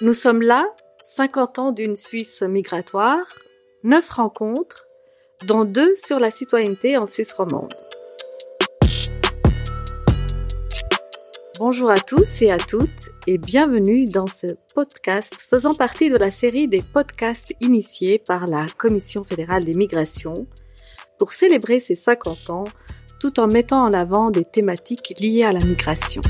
Nous sommes là, 50 ans d'une Suisse migratoire, 9 rencontres, dont deux sur la citoyenneté en Suisse romande. Bonjour à tous et à toutes et bienvenue dans ce podcast faisant partie de la série des podcasts initiés par la Commission fédérale des migrations pour célébrer ses 50 ans tout en mettant en avant des thématiques liées à la migration.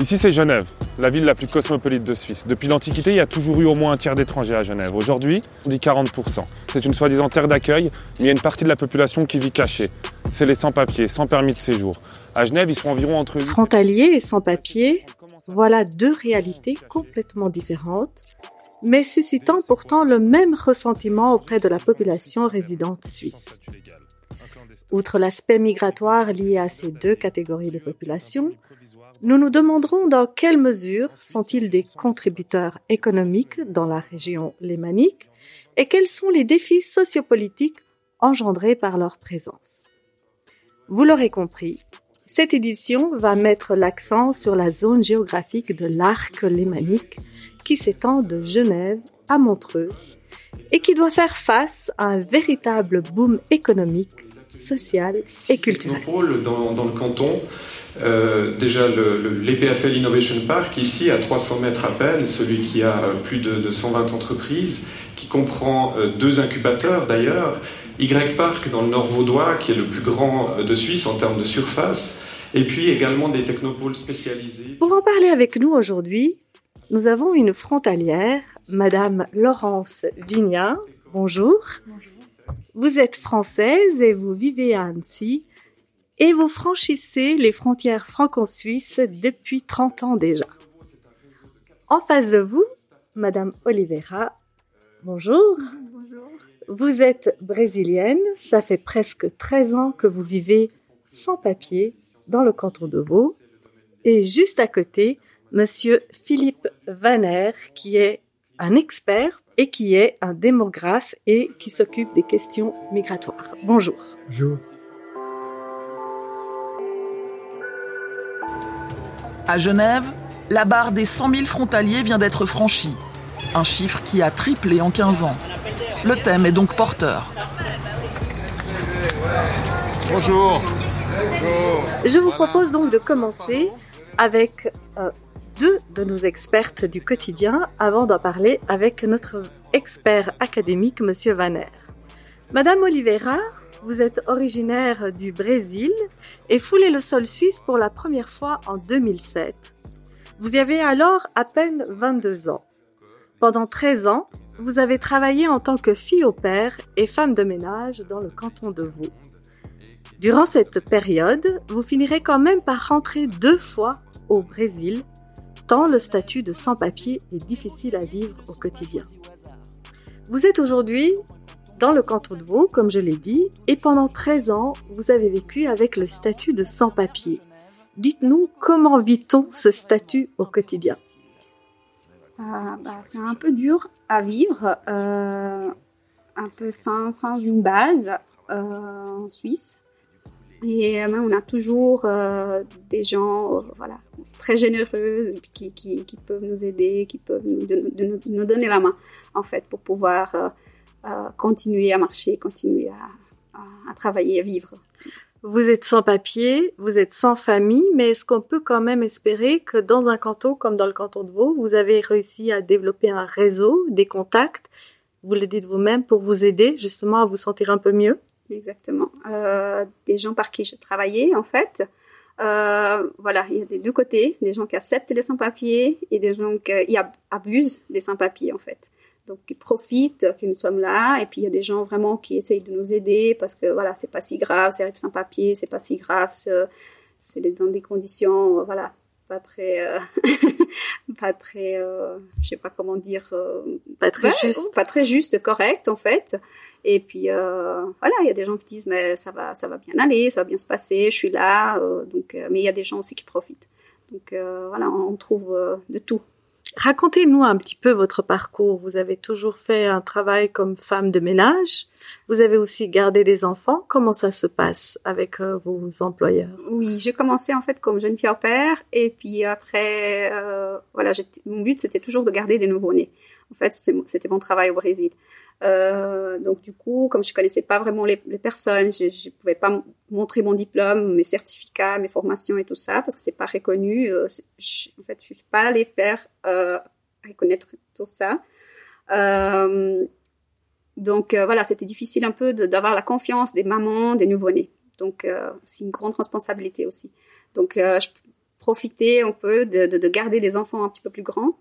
Ici, c'est Genève, la ville la plus cosmopolite de Suisse. Depuis l'Antiquité, il y a toujours eu au moins un tiers d'étrangers à Genève. Aujourd'hui, on dit 40%. C'est une soi-disant terre d'accueil, mais il y a une partie de la population qui vit cachée. C'est les sans-papiers, sans permis de séjour. À Genève, ils sont environ entre... Frontaliers et sans-papiers, voilà deux réalités complètement différentes, mais suscitant pourtant le même ressentiment auprès de la population résidente suisse. Outre l'aspect migratoire lié à ces deux catégories de population, nous nous demanderons dans quelle mesure sont-ils des contributeurs économiques dans la région lémanique et quels sont les défis sociopolitiques engendrés par leur présence. Vous l'aurez compris, cette édition va mettre l'accent sur la zone géographique de l'arc lémanique qui s'étend de Genève à Montreux et qui doit faire face à un véritable boom économique, social et culturel. Dans, dans le canton, euh, déjà l'EPFL Innovation Park, ici à 300 mètres à peine, celui qui a euh, plus de, 120 entreprises, qui comprend euh, deux incubateurs d'ailleurs, Y Park dans le nord vaudois, qui est le plus grand de Suisse en termes de surface, et puis également des technopoles spécialisés. Pour en parler avec nous aujourd'hui, nous avons une frontalière, Madame Laurence Vignat. Bonjour. Bonjour. Vous êtes française et vous vivez à Annecy et vous franchissez les frontières franco-suisses depuis 30 ans déjà. En face de vous, Madame Oliveira, bonjour. Bonjour. Vous êtes brésilienne, ça fait presque 13 ans que vous vivez sans papier dans le canton de Vaud. Et juste à côté, Monsieur Philippe Vaner, qui est un expert et qui est un démographe et qui s'occupe des questions migratoires. Bonjour. Bonjour. À Genève, la barre des 100 000 frontaliers vient d'être franchie, un chiffre qui a triplé en 15 ans. Le thème est donc porteur. Bonjour. Je vous propose donc de commencer avec euh, deux de nos expertes du quotidien avant d'en parler avec notre expert académique, Monsieur Vaner. Madame Oliveira, vous êtes originaire du Brésil et foulez le sol suisse pour la première fois en 2007. Vous y avez alors à peine 22 ans. Pendant 13 ans, vous avez travaillé en tant que fille au père et femme de ménage dans le canton de Vaud. Durant cette période, vous finirez quand même par rentrer deux fois au Brésil, tant le statut de sans-papier est difficile à vivre au quotidien. Vous êtes aujourd'hui dans le canton de Vaud, comme je l'ai dit, et pendant 13 ans, vous avez vécu avec le statut de sans-papier. Dites-nous comment vit-on ce statut au quotidien? Ah, bah, C'est un peu dur à vivre, euh, un peu sans, sans une base euh, en Suisse. Et euh, on a toujours des gens voilà, très généreux qui, qui, qui, peuvent nous aider, qui peuvent nous, nous, nous, donner la main, en fait, pour pouvoir continuer à marcher, continuer à, à, travailler, à vivre. Vous êtes sans papier, vous êtes sans famille, mais est-ce qu'on peut quand même espérer que dans un canton comme dans le canton de Vaud, vous avez réussi à développer un réseau, des contacts, vous le dites vous-même, pour vous aider justement à vous sentir un peu mieux? Exactement. Euh, des gens par qui j'ai travaillé, en fait. Euh, voilà, il y a des deux côtés, des gens qui acceptent les sans-papiers et des gens qui abusent des sans-papiers, en fait donc ils profitent que nous sommes là et puis il y a des gens vraiment qui essayent de nous aider parce que voilà c'est pas si grave c'est sans papier c'est pas si grave c'est dans des conditions voilà pas très euh, pas très euh, je sais pas comment dire euh, pas très juste pas très juste correct en fait et puis voilà il y a des gens qui disent mais ça va ça va bien aller ça va bien se passer je suis là donc mais il y a des gens aussi qui profitent donc voilà on trouve de tout Racontez-nous un petit peu votre parcours. Vous avez toujours fait un travail comme femme de ménage. Vous avez aussi gardé des enfants. Comment ça se passe avec euh, vos employeurs? Oui, j'ai commencé en fait comme jeune fille au père et puis après, euh, voilà, mon but c'était toujours de garder des nouveaux-nés. En fait, c'était mon travail au Brésil. Euh, donc du coup, comme je connaissais pas vraiment les, personnes, je, je pouvais pas montrer mon diplôme, mes certificats, mes formations et tout ça parce que c'est pas reconnu. Euh, en fait, je suis pas allée faire euh, reconnaître tout ça. Euh, donc euh, voilà, c'était difficile un peu d'avoir la confiance des mamans, des nouveau-nés. Donc c'est une grande responsabilité aussi. Donc je profitais un peu de, de, de, garder des enfants un petit peu plus grands.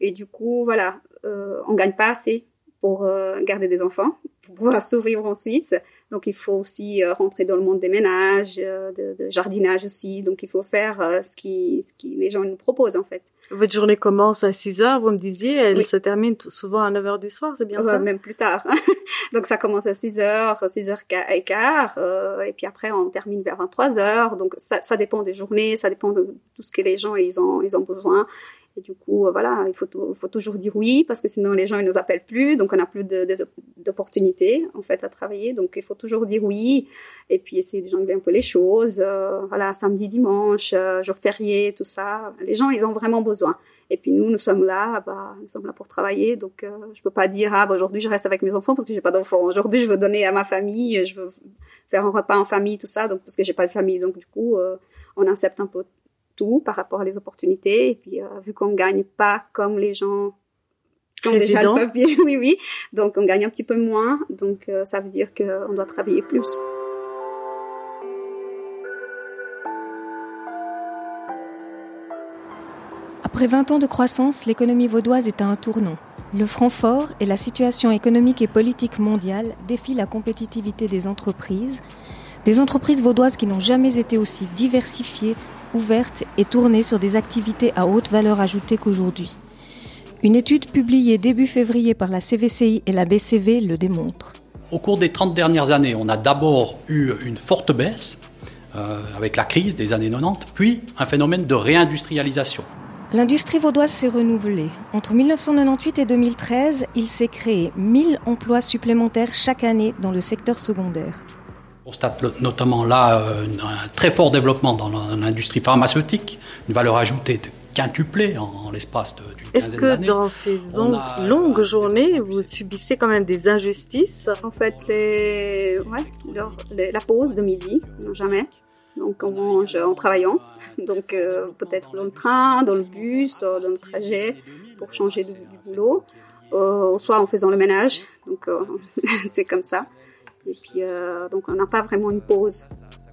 Et du coup, voilà, on gagne pas assez pour euh, garder des enfants, pour pouvoir survivre en Suisse. Donc il faut aussi euh, rentrer dans le monde des ménages, euh, de, de, jardinage aussi. Donc il faut faire ce qui ce qui les gens nous proposent en fait. Votre journée commence à 6 heures, vous me disiez, elle se termine souvent à 9 heures du soir, c'est bien ça? Même plus tard. donc ça commence à 6 heures, 6 heures et quart, et puis après on termine vers 23 heures. Donc ça, ça dépend des journées, ça dépend de tout ce que les gens ils ont ils ont besoin. Et du coup, euh, voilà, il faut, toujours dire oui parce que sinon les gens ils nous appellent plus, donc on n'a plus d'opportunités en fait à travailler. Donc il faut toujours dire oui et puis essayer de jongler un peu les choses. Euh, voilà, samedi, dimanche, euh, jour férié, tout ça. Les gens ils ont vraiment besoin. Et puis nous, nous sommes là, bah, nous sommes là pour travailler. Donc euh, je peux pas dire ah bah, aujourd'hui je reste avec mes enfants parce que j'ai pas d'enfants. Aujourd'hui je veux donner à ma famille, je veux faire un repas en famille, tout ça. Donc parce que j'ai pas de famille, donc du coup on accepte un peu par rapport à les opportunités. Et puis, euh, vu qu'on gagne pas comme les gens qui ont déjà le papier, oui, oui, donc on gagne un petit peu moins. Donc, euh, ça veut dire qu'on doit travailler plus. Après 20 ans de croissance, l'économie vaudoise est à un tournant. Le franc fort et la situation économique et politique mondiale défient la compétitivité des entreprises, des entreprises vaudoises qui n'ont jamais été aussi diversifiées, ouverte et tournée sur des activités à haute valeur ajoutée qu'aujourd'hui. Une étude publiée début février par la CVCI et la BCV le démontre. Au cours des 30 dernières années, on a d'abord eu une forte baisse euh, avec la crise des années 90, puis un phénomène de réindustrialisation. L'industrie vaudoise s'est renouvelée. Entre 1998 et 2013, il s'est créé 1000 emplois supplémentaires chaque année dans le secteur secondaire. On constate notamment là euh, un très fort développement dans l'industrie pharmaceutique, une valeur ajoutée de quintuplée en, l'espace d'une quinzaine d'années. Est-ce que dans ces longues journées, vous subissez quand même des injustices En fait, la pause de midi, non jamais. Donc on mange en travaillant, donc euh, peut-être dans le train, dans le bus, dans le trajet pour changer du, boulot, euh, soit en faisant le ménage. Donc c'est comme ça. Et puis, euh, donc, on n'a pas vraiment une pause,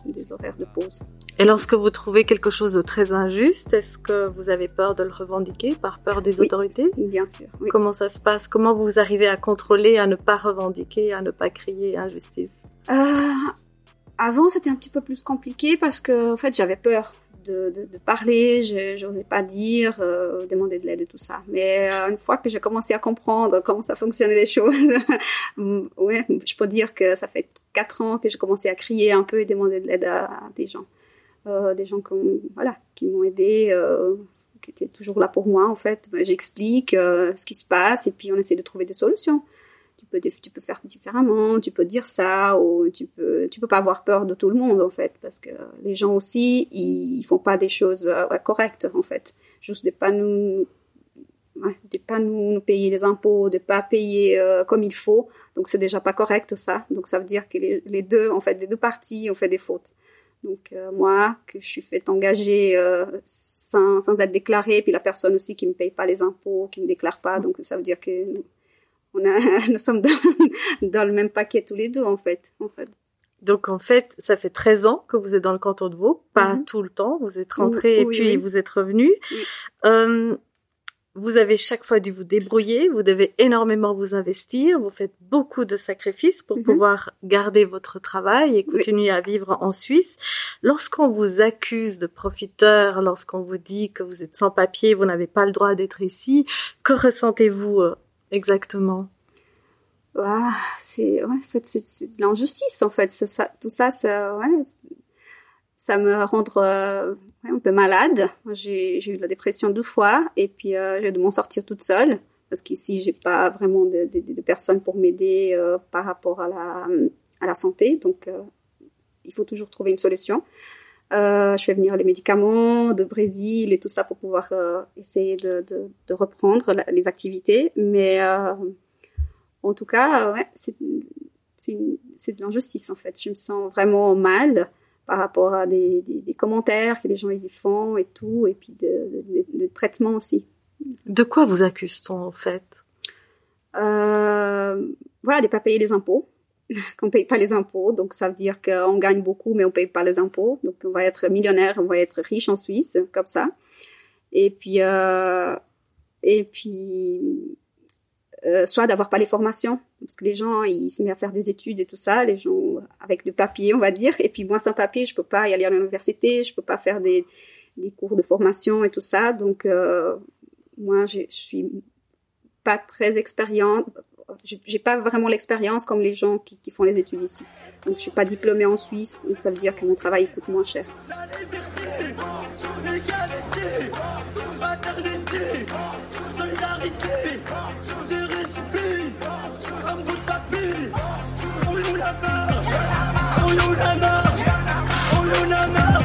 des horaires de pause. Et lorsque vous trouvez quelque chose de très injuste, est-ce que vous avez peur de le revendiquer par peur des autorités? Bien sûr. Comment ça se passe? Comment vous arrivez à contrôler, à ne pas revendiquer, à ne pas crier injustice? Euh, Avant, c'était un petit peu plus compliqué parce que, en fait, j'avais peur de, parler, je n'osais pas dire, euh, demander de l'aide et tout ça. Mais euh, une fois que j'ai commencé à comprendre comment ça fonctionnait les choses, ouais, je peux dire que ça fait quatre ans que j'ai commencé à crier un peu et demander de l'aide à, des gens. Euh, des gens voilà, qui m'ont aidé, qui étaient toujours là pour moi en fait. J'explique ce qui se passe et puis on essaie de trouver des solutions tu peux faire différemment, tu peux dire ça, ou tu peux, tu peux pas avoir peur de tout le monde, en fait, parce que les gens aussi, ils, font pas des choses euh, correctes, en fait. Juste de pas nous, de pas nous, payer les impôts, de pas payer euh, comme il faut. Donc c'est déjà pas correct ça. Donc ça veut dire que les, deux, en fait, les deux parties ont fait des fautes. Donc euh, moi, que je suis fait engager sans, sans être déclaré, puis la personne aussi qui me paye pas les impôts, qui me déclare pas, donc ça veut dire que nous sommes dans, le même paquet tous les deux, en fait. En fait. Donc, en fait, ça fait 13 ans que vous êtes dans le canton de Vaud, pas mhm. tout le temps. Vous êtes rentré et puis vous êtes revenu. Euh, vous avez chaque fois dû vous débrouiller, vous devez énormément vous investir, vous faites beaucoup de sacrifices pour mhm. pouvoir garder votre travail et continuer à vivre en Suisse. Lorsqu'on vous accuse de profiteur, lorsqu'on vous dit que vous êtes sans papier, vous n'avez pas le droit d'être ici, que ressentez-vous Exactement. c'est ouais, en fait c'est de l'injustice en fait tout ça ça ouais ça me rend euh, un peu malade. J'ai eu de la dépression deux fois et puis euh, j'ai dû m'en sortir toute seule parce qu'ici j'ai pas vraiment de, de, de personnes pour m'aider euh, par rapport à la, à la santé. Donc euh, il faut toujours trouver une solution. Euh, je fais venir les médicaments de Brésil et tout ça pour pouvoir essayer de, de, de reprendre les activités. Mais en tout cas, ouais, c'est de l'injustice en fait. Je me sens vraiment mal par rapport à des, des, des, commentaires que les gens y font et tout, et puis de, de, de traitement aussi. De quoi vous accuse-t-on en fait? Euh, Voilà, de ne pas payer les impôts, qu'on paye pas les impôts, donc ça veut dire qu'on gagne beaucoup mais on paye pas les impôts, donc on va être millionnaire, on va être riche en Suisse, comme ça. Et puis, euh, et puis euh, soit d'avoir pas les formations, parce que les gens ils se mettent à faire des études et tout ça, les gens avec du papier on va dire, et puis moi sans papier je peux pas y aller à l'université, je peux pas faire des, des cours de formation et tout ça, donc euh, moi je suis pas très expériente, j'ai pas vraiment l'expérience comme les gens qui, font les études ici. Donc je suis pas diplômée en Suisse, donc ça veut dire que mon travail coûte moins cher.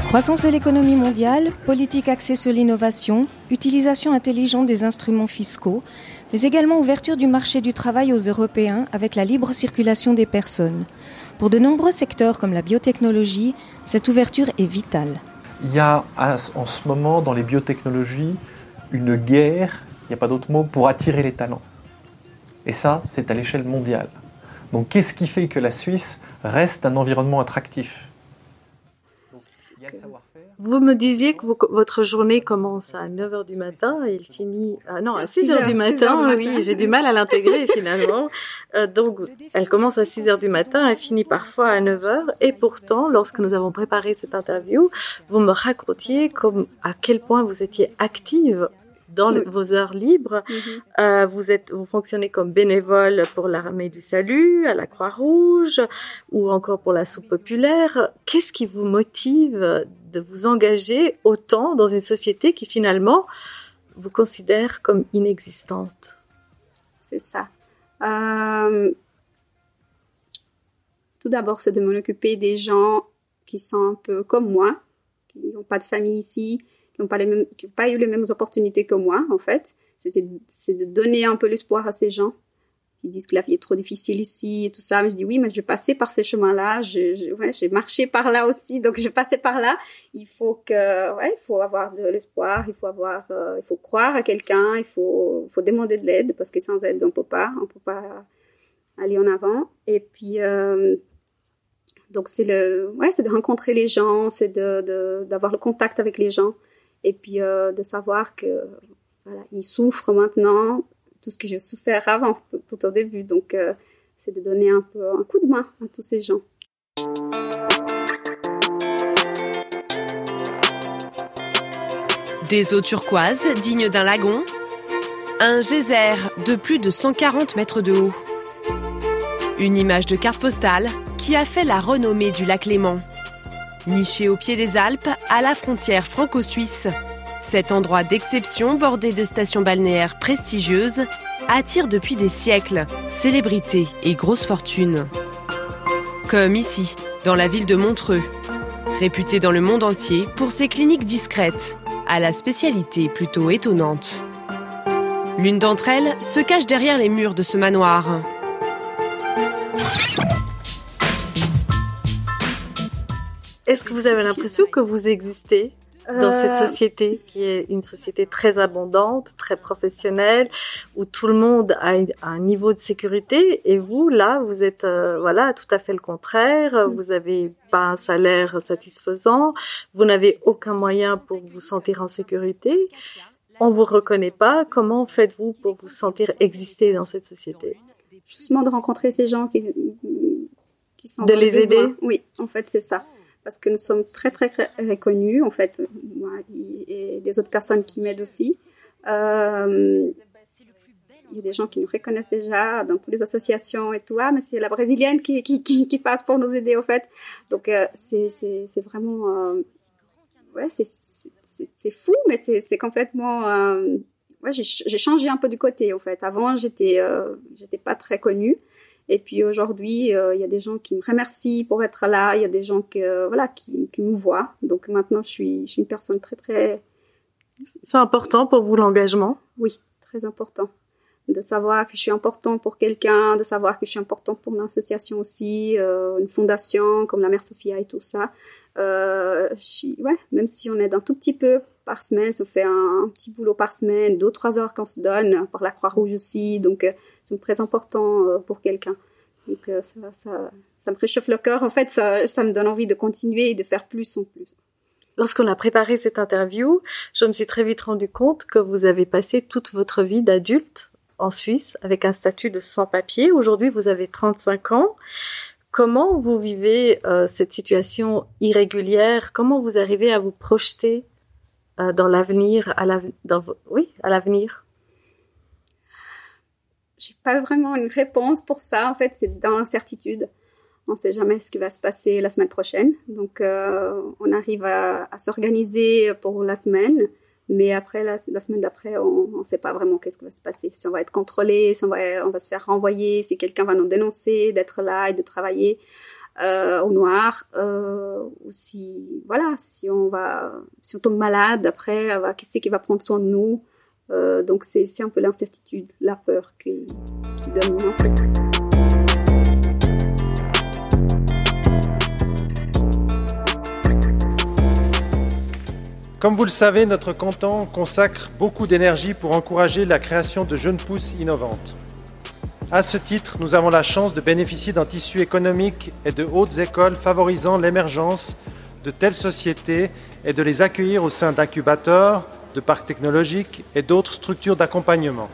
Croissance de l'économie mondiale, politique axée sur l'innovation, utilisation intelligente des instruments fiscaux, mais également ouverture du marché du travail aux Européens avec la libre circulation des personnes. Pour de nombreux secteurs comme la biotechnologie, cette ouverture est vitale. Il y a en ce moment dans les biotechnologies une guerre, il n'y a pas d'autre mot, pour attirer les talents. Et ça, c'est à l'échelle mondiale. Donc qu'est-ce qui fait que la Suisse reste un environnement attractif? Vous me disiez que vous, votre journée commence à 9h du matin et il finit ah non à 6h, du matin. Oui, j'ai du mal à l'intégrer finalement. Euh, donc elle commence à 6h du matin, elle finit parfois à 9h et pourtant lorsque nous avons préparé cette interview, vous me racontiez comme à quel point vous étiez active dans vos heures libres. Mm-hmm. euh, vous êtes, vous fonctionnez comme bénévole pour l'armée du salut, à la Croix-Rouge, ou encore pour la soupe populaire. Qu'est-ce qui vous motive de vous engager autant dans une société qui finalement vous considère comme inexistante C'est ça. Euh... Tout d'abord, c'est de m'en occuper des gens qui sont un peu comme moi, qui n'ont pas de famille ici, qui n'ont pas, pas eu les mêmes opportunités que moi, en fait. C'est de donner un peu l'espoir à ces gens qui disent que la vie est trop difficile ici et tout ça. Mais je dis oui, mais je passais par ces chemins-là, je, ouais, j'ai marché par là aussi, donc je passais par là. Il faut que, ouais, il faut avoir de l'espoir, il faut avoir, euh, il faut croire à quelqu'un, il faut, faut demander de l'aide parce que sans aide on peut pas, on peut pas aller en avant. Et puis euh, donc c'est le, ouais, c'est de rencontrer les gens, c'est de, d'avoir le contact avec les gens et puis euh, de savoir que voilà, ils souffrent maintenant tout ce que j'ai souffert avant, tout, au début. Donc euh, c'est de donner un peu un coup de main à tous ces gens. Des eaux turquoises dignes d'un lagon, un geyser de plus de 140 mètres de haut. Une image de carte postale qui a fait la renommée du lac Léman. Niché au pied des Alpes, à la frontière franco-suisse, cet endroit d'exception bordé de stations balnéaires prestigieuses attire depuis des siècles célébrités et grosses fortunes. Comme ici, dans la ville de Montreux, réputée dans le monde entier pour ses cliniques discrètes, à la spécialité plutôt étonnante. L'une d'entre elles se cache derrière les murs de ce manoir. Est-ce que vous avez l'impression que vous existez? Dans cette euh, société qui est une société très abondante, très professionnelle, où tout le monde a un niveau de sécurité et vous là, vous êtes euh, voilà tout à fait le contraire. Mm. Vous avez pas un salaire satisfaisant, vous n'avez aucun moyen pour vous sentir en sécurité. On vous reconnaît pas. Comment faites-vous pour vous sentir exister dans cette société? Justement de rencontrer ces gens qui qui sont de les aider? Oui, en fait c'est ça parce que nous sommes très très, reconnus en fait, moi et des autres personnes qui m'aident aussi. Euh, il y a des gens qui nous reconnaissent déjà dans toutes les associations et tout. Ah, mais c'est la brésilienne qui, qui, qui, passe pour nous aider, au fait. Donc, euh, c'est, vraiment, euh, ouais, c'est, fou, mais c'est, complètement, euh, ouais, j'ai, changé un peu du côté, au fait. Avant, j'étais, euh, j'étais pas très connue. Et puis aujourd'hui, euh, il y a des gens qui me remercient pour être là. Il y a des gens qui, voilà, qui, qui me voient. Donc maintenant, je suis, je suis une personne très, très. C'est important pour vous l'engagement? Oui, très important de savoir que je suis important pour quelqu'un, de savoir que je suis importante pour une association aussi, euh, une fondation comme la Mère Sophia et tout ça. Euh, même si on aide un tout petit peu par semaine, on fait un, petit boulot par semaine, deux trois heures qu'on se donne par la Croix-Rouge aussi, donc euh, c'est très important euh, pour quelqu'un. Donc euh, ça, ça, ça me réchauffe le cœur. En fait, ça, ça me donne envie de continuer et de faire plus en plus. Lorsqu'on a préparé cette interview, je me suis très vite rendu compte que vous avez passé toute votre vie d'adulte en Suisse avec un statut de sans-papier. Aujourd'hui, vous avez 35 ans. Comment vous vivez euh, cette situation irrégulière? Comment vous arrivez à vous projeter euh, dans l'avenir, oui, à l'avenir? J'ai pas vraiment une réponse pour ça. En fait, c'est dans l'incertitude. On ne sait jamais ce qui va se passer la semaine prochaine. Donc, euh, on arrive à, à s'organiser pour la semaine. Mais après, la, semaine d'après, on ne sait pas vraiment qu'est-ce qui va se passer. Si on va être contrôlé, si on va, on va se faire renvoyer, si quelqu'un va nous dénoncer d'être là et de travailler euh, au noir, euh, ou si, voilà, si on va, si on tombe malade, après, qui c'est qui va prendre soin de nous? Euh, donc c'est un peu l'incertitude, la peur qui, qui domine en fait. Comme vous le savez, notre canton consacre beaucoup d'énergie pour encourager la création de jeunes pousses innovantes. À ce titre, nous avons la chance de bénéficier d'un tissu économique et de hautes écoles favorisant l'émergence de telles sociétés et de les accueillir au sein d'incubateurs, de parcs technologiques et d'autres structures d'accompagnement.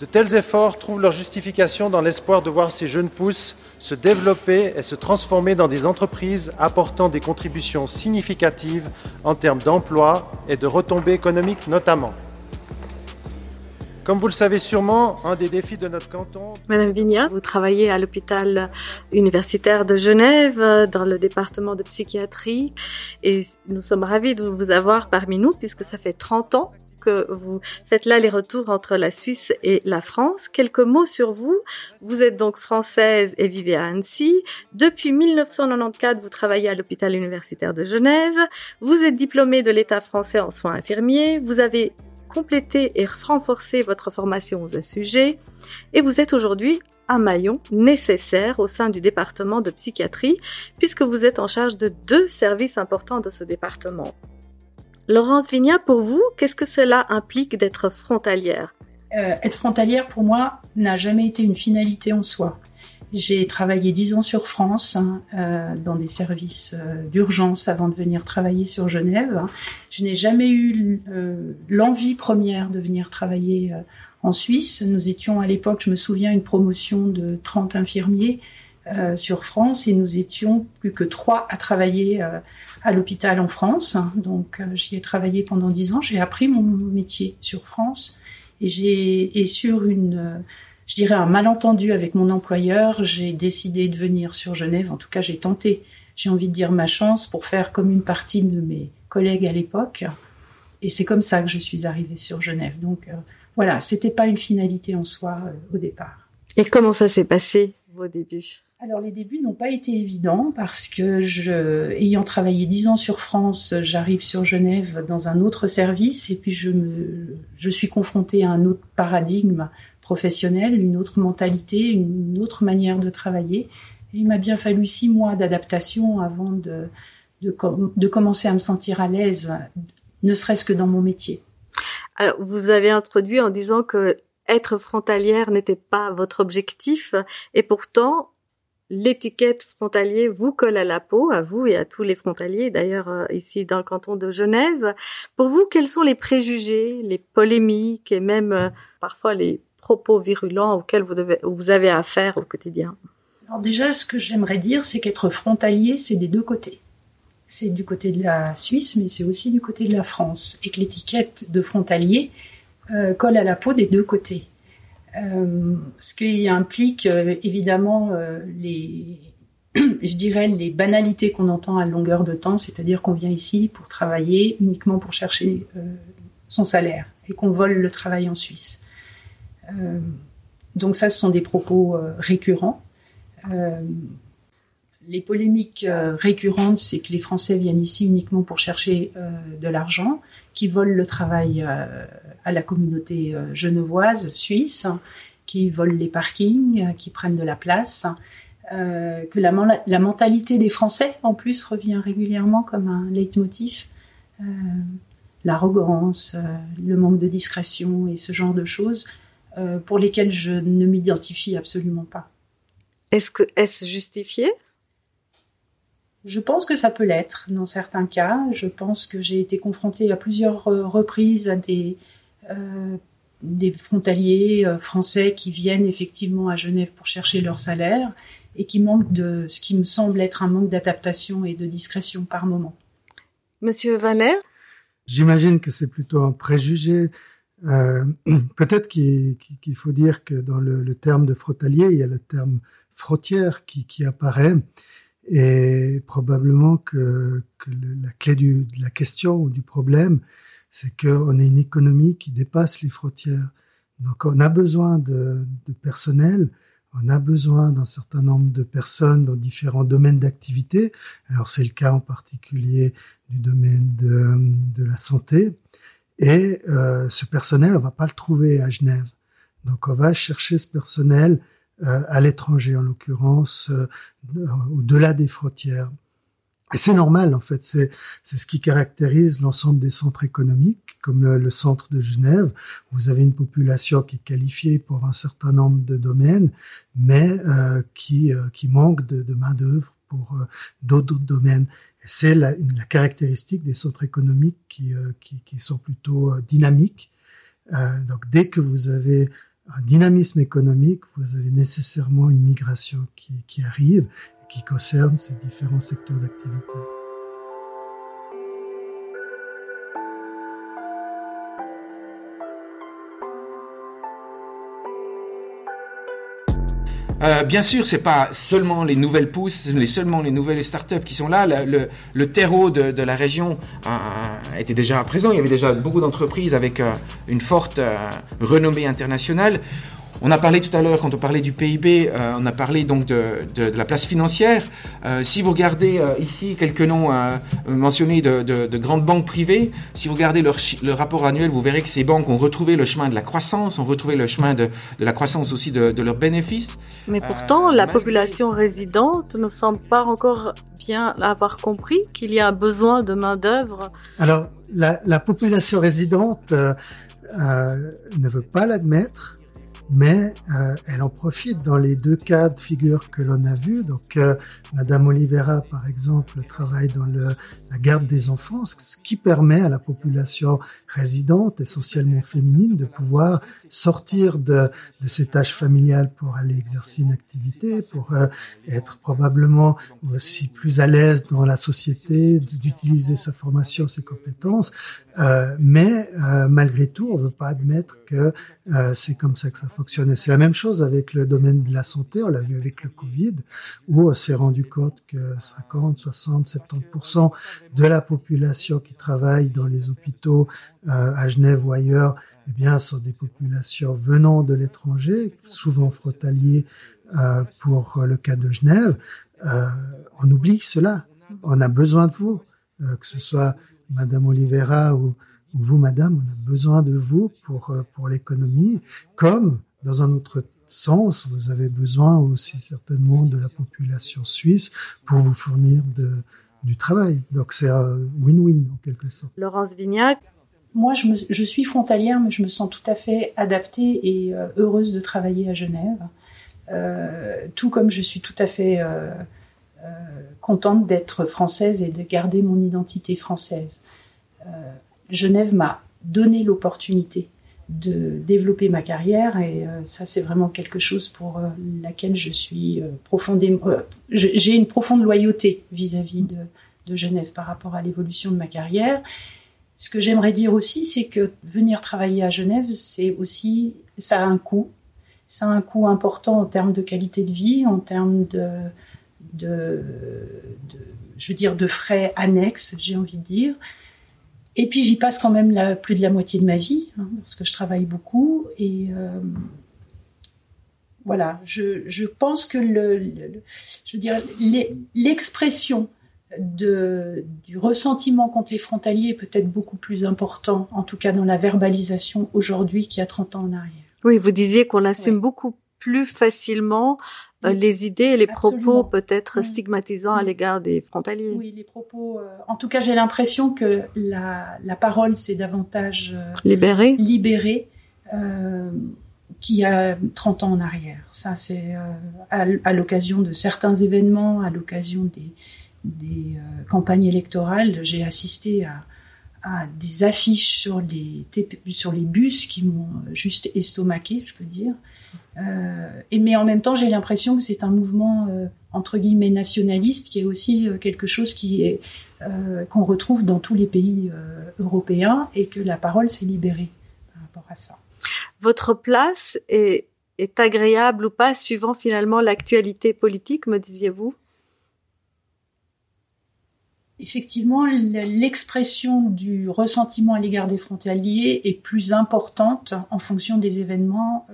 De tels efforts trouvent leur justification dans l'espoir de voir ces jeunes pousses se développer et se transformer dans des entreprises apportant des contributions significatives en termes d'emploi et de retombées économiques notamment. Comme vous le savez sûrement, un des défis de notre canton... Madame Vignat, vous travaillez à l'hôpital universitaire de Genève, dans le département de psychiatrie, et nous sommes ravis de vous avoir parmi nous, puisque ça fait 30 ans que vous faites là les retours entre la Suisse et la France. Quelques mots sur vous. Vous êtes donc française et vivez à Annecy. Depuis 1994, vous travaillez à l'hôpital universitaire de Genève. Vous êtes diplômée de l'État français en soins infirmiers. Vous avez complété et renforcé votre formation aux sujets et vous êtes aujourd'hui un maillon nécessaire au sein du département de psychiatrie puisque vous êtes en charge de deux services importants de ce département. Laurence Vignat, pour vous, qu'est-ce que cela implique d'être frontalière? Euh, Être frontalière, pour moi, n'a jamais été une finalité en soi. J'ai travaillé dix ans sur France, hein, euh, dans des services euh, d'urgence avant de venir travailler sur Genève. Je n'ai jamais eu l'envie première de venir travailler en Suisse. Nous étions à l'époque, je me souviens, une promotion de 30 infirmiers sur France et nous étions plus que trois à travailler à l'hôpital en France. Donc euh, j'y ai travaillé pendant dix ans. J'ai appris mon métier sur France et j'ai et sur une euh, je dirais un malentendu avec mon employeur, j'ai décidé de venir sur Genève. En tout cas, j'ai tenté, j'ai envie de dire ma chance pour faire comme une partie de mes collègues à l'époque. Et c'est comme ça que je suis arrivée sur Genève. Donc euh, voilà, c'était pas une finalité en soi au départ. Et comment ça s'est passé vos débuts? Alors les débuts n'ont pas été évidents parce que je, ayant travaillé dix ans sur France, j'arrive sur Genève dans un autre service et puis je me, je suis confrontée à un autre paradigme professionnel, une autre mentalité, une autre manière de travailler. Il m'a bien fallu six mois d'adaptation avant de, de, de commencer à me sentir à l'aise, ne serait-ce que dans mon métier. Alors, vous avez introduit en disant que être frontalière n'était pas votre objectif, et pourtant, l'étiquette frontalier vous colle à la peau, à vous et à tous les frontaliers, d'ailleurs euh, ici dans le canton de Genève. Pour vous, quels sont les préjugés, les polémiques et même euh, parfois les propos virulents auxquels vous, avez affaire au quotidien? Alors déjà, ce que j'aimerais dire, c'est qu'être frontalier, c'est des deux côtés. C'est du côté de la Suisse, mais c'est aussi du côté de la France. Et que l'étiquette de frontalier colle à la peau des deux côtés. Ce qui implique évidemment les, je dirais, les banalités qu'on entend à longueur de temps, c'est-à-dire qu'on vient ici pour travailler uniquement pour chercher son salaire et qu'on vole le travail en Suisse. donc ça, ce sont des propos récurrents les polémiques euh, récurrentes, c'est que les Français viennent ici uniquement pour chercher euh, de l'argent, qui volent le travail euh, à la communauté genevoise, suisse, qui volent les parkings, qui prennent de la place, que la, la, mentalité des Français, en plus, revient régulièrement comme un leitmotiv. L'arrogance, le manque de discrétion et ce genre de choses pour lesquelles je ne m'identifie absolument pas. Est-ce que est-ce justifié? Je pense que ça peut l'être dans certains cas. Je pense que j'ai été confrontée à plusieurs euh, reprises à des, euh, des frontaliers euh, français qui viennent effectivement à Genève pour chercher leur salaire et qui manquent de ce qui me semble être un manque d'adaptation et de discrétion par moment. Monsieur Vaner J'imagine que c'est plutôt un préjugé. Euh, Peut-être qu'il faut dire que dans le, le, terme de frontalier, il y a le terme frottière qui, qui apparaît. Et probablement que, que la clé du, de la question ou du problème, c'est qu'on est une économie qui dépasse les frontières. Donc on a besoin de, de personnel, on a besoin d'un certain nombre de personnes dans différents domaines d'activité. Alors c'est le cas en particulier du domaine de, de la santé. Et euh, ce personnel, on va pas le trouver à Genève. Donc on va chercher ce personnel euh, à l'étranger, en l'occurrence, euh, au-delà des frontières. Et c'est normal, en fait, c'est c'est ce qui caractérise l'ensemble des centres économiques, comme le, centre de Genève. Vous avez une population qui est qualifiée pour un certain nombre de domaines, mais euh, qui qui manque de, de main d'œuvre pour d'autres domaines. Et c'est la, la, caractéristique des centres économiques qui qui, qui sont plutôt dynamiques. donc dès que vous avez un dynamisme économique, vous avez nécessairement une migration qui, qui arrive qui concerne ces différents secteurs d'activité. Euh, bien sûr, c'est pas seulement les nouvelles pousses, les seulement les nouvelles startups qui sont là. Le, terreau de, la région était déjà présent. Il y avait déjà beaucoup d'entreprises avec euh, une forte euh, renommée internationale. On a parlé tout à l'heure, quand on parlait du PIB, euh, on a parlé donc de, de, de la place financière. Euh, si vous regardez euh, ici quelques noms mentionnés de, de, grandes banques privées, si vous regardez leur, leur, rapport annuel, vous verrez que ces banques ont retrouvé le chemin de la croissance, ont retrouvé le chemin de, la croissance aussi de, leurs bénéfices. Mais pourtant, la population résidente ne semble pas encore bien avoir compris qu'il y a un besoin de main-d'œuvre. Alors, la, la population résidente ne veut pas l'admettre mais euh, elle en profite dans les deux cas de figure que l'on a vus. Donc, euh, Madame Olivera, par exemple, travaille dans le, la garde des enfants, ce qui permet à la population résidente, essentiellement féminine, de pouvoir sortir de, de ses tâches familiales pour aller exercer une activité, pour euh, être probablement aussi plus à l'aise dans la société, d'utiliser sa formation, ses compétences. Euh, mais euh, malgré tout, on ne veut pas admettre que euh, c'est comme ça que ça fonctionne. C'est la même chose avec le domaine de la santé. On l'a vu avec le Covid, où on s'est rendu compte que 50, 60, 70% de la population qui travaille dans les hôpitaux à Genève ou ailleurs, eh bien, sont des populations venant de l'étranger, souvent frontaliers pour le cas de Genève. on oublie cela. On a besoin de vous, que ce soit Madame Olivera ou, vous, Madame, on a besoin de vous pour, euh, pour l'économie, comme dans un autre sens, vous avez besoin aussi certainement de la population suisse pour vous fournir de, du travail. Donc c'est un win-win en quelque sorte. Laurence Vignac. Moi, je, me, je, suis frontalière, mais je me sens tout à fait adaptée et euh, heureuse de travailler à Genève. Euh, tout comme je suis tout à fait euh, contente d'être française et de garder mon identité française. Euh, Genève m'a donné l'opportunité de développer ma carrière et euh, ça c'est vraiment quelque chose pour laquelle je suis profondément j'ai une profonde loyauté vis-à-vis de, de, Genève par rapport à l'évolution de ma carrière Ce que j'aimerais dire aussi, c'est que venir travailler à Genève, c'est aussi, ça a un coût. Ça a un coût important en termes de qualité de vie, en termes de, de, de je veux dire, de frais annexes, j'ai envie de dire. Et puis j'y passe quand même la, plus de la moitié de ma vie, hein, parce que je travaille beaucoup. Et euh, voilà, je, je, pense que le, je veux dire, l'expression de, du ressentiment contre les frontaliers est peut-être beaucoup plus important, en tout cas dans la verbalisation aujourd'hui qu'il y a 30 ans en arrière. Oui, vous disiez qu'on assume beaucoup plus facilement euh, les idées et les propos peut-être stigmatisants à l'égard des frontaliers. Oui, les propos. Euh, en tout cas, j'ai l'impression que la, la parole s'est davantage euh, libérée. Libérée. qu'il y a 30 ans en arrière. Ça, c'est à, à l'occasion de certains événements, à l'occasion des, des campagnes électorales, j'ai assisté à, à, des affiches sur les, sur les bus qui m'ont juste estomaqué, je peux dire. Euh, et mais en même temps, j'ai l'impression que c'est un mouvement euh, entre guillemets nationaliste qui est aussi euh, quelque chose qui est qu'on retrouve dans tous les pays européens et que la parole s'est libérée par rapport à ça. Votre place est, est agréable ou pas suivant finalement l'actualité politique, me disiez-vous? Effectivement, l'expression du ressentiment à l'égard des frontaliers est plus importante en fonction des événements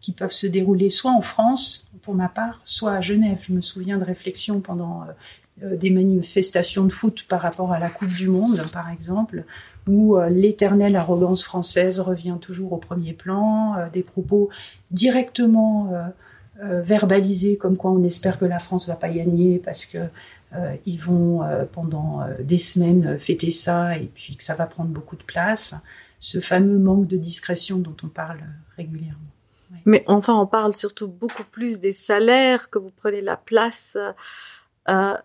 qui peuvent se dérouler soit en France, pour ma part, soit à Genève. Je me souviens de réflexions pendant euh, euh, des manifestations de foot par rapport à la Coupe du Monde, par exemple, où euh, l'éternelle arrogance française revient toujours au premier plan, des propos directement verbalisés comme quoi on espère que la France va pas gagner parce que ils vont pendant des semaines fêter ça et puis que ça va prendre beaucoup de place. Ce fameux manque de discrétion dont on parle régulièrement. Mais enfin, on parle surtout beaucoup plus des salaires, que vous prenez la place euh,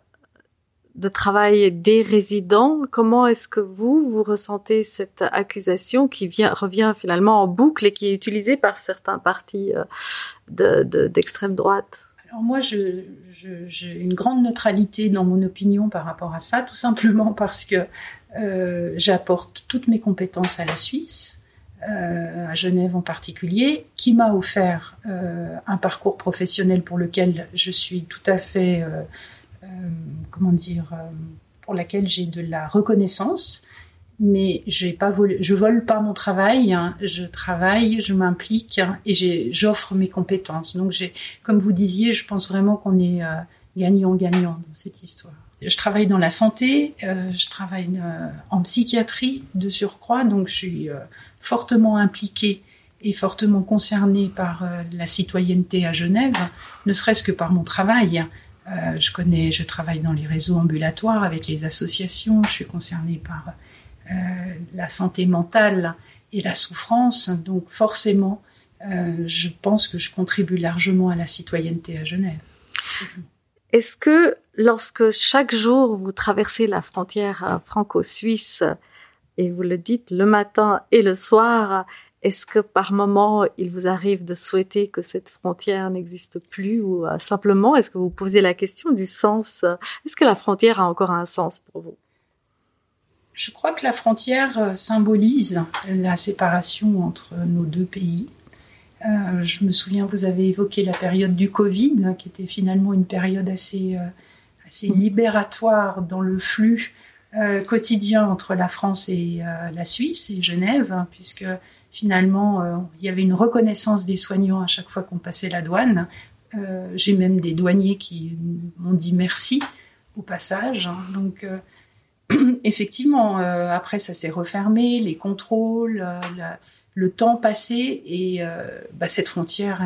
de travail des résidents. Comment est-ce que vous, vous ressentez cette accusation qui vient, revient finalement en boucle et qui est utilisée par certains partis euh, d'extrême de, droite? Alors moi, j'ai je, une grande neutralité dans mon opinion par rapport à ça, tout simplement parce que euh, j'apporte toutes mes compétences à la Suisse. Euh, à Genève en particulier, qui m'a offert euh, un parcours professionnel pour lequel je suis tout à fait, euh, comment dire, pour laquelle j'ai de la reconnaissance. Mais j'ai pas volé, je vole pas mon travail. Hein. je travaille, je m'implique hein, et j'offre mes compétences. Donc comme vous disiez, je pense vraiment qu'on est gagnant-gagnant dans cette histoire. Je travaille dans la santé, je travaille en psychiatrie de surcroît, donc je suis fortement impliqué et fortement concerné par euh, la citoyenneté à Genève, ne serait-ce que par mon travail. Euh, je connais, je travaille dans les réseaux ambulatoires avec les associations, je suis concernée par euh, la santé mentale et la souffrance, donc forcément, je pense que je contribue largement à la citoyenneté à Genève. Est-ce que lorsque chaque jour vous traversez la frontière franco-suisse, et vous le dites le matin et le soir, est-ce que par moment il vous arrive de souhaiter que cette frontière n'existe plus ou euh, simplement est-ce que vous posez la question du sens? Est-ce que la frontière a encore un sens pour vous? Je crois que la frontière euh, symbolise la séparation entre nos deux pays. Euh, je me souviens, vous avez évoqué la période du Covid, qui était finalement une période assez, assez libératoire dans le flux euh, quotidien entre la France et euh, la Suisse et Genève, hein, puisque finalement euh, il y avait une reconnaissance des soignants à chaque fois qu'on passait la douane. J'ai même des douaniers qui m'ont dit merci au passage. Hein. donc effectivement, après ça s'est refermé, les contrôles, le temps passé et bah, cette frontière,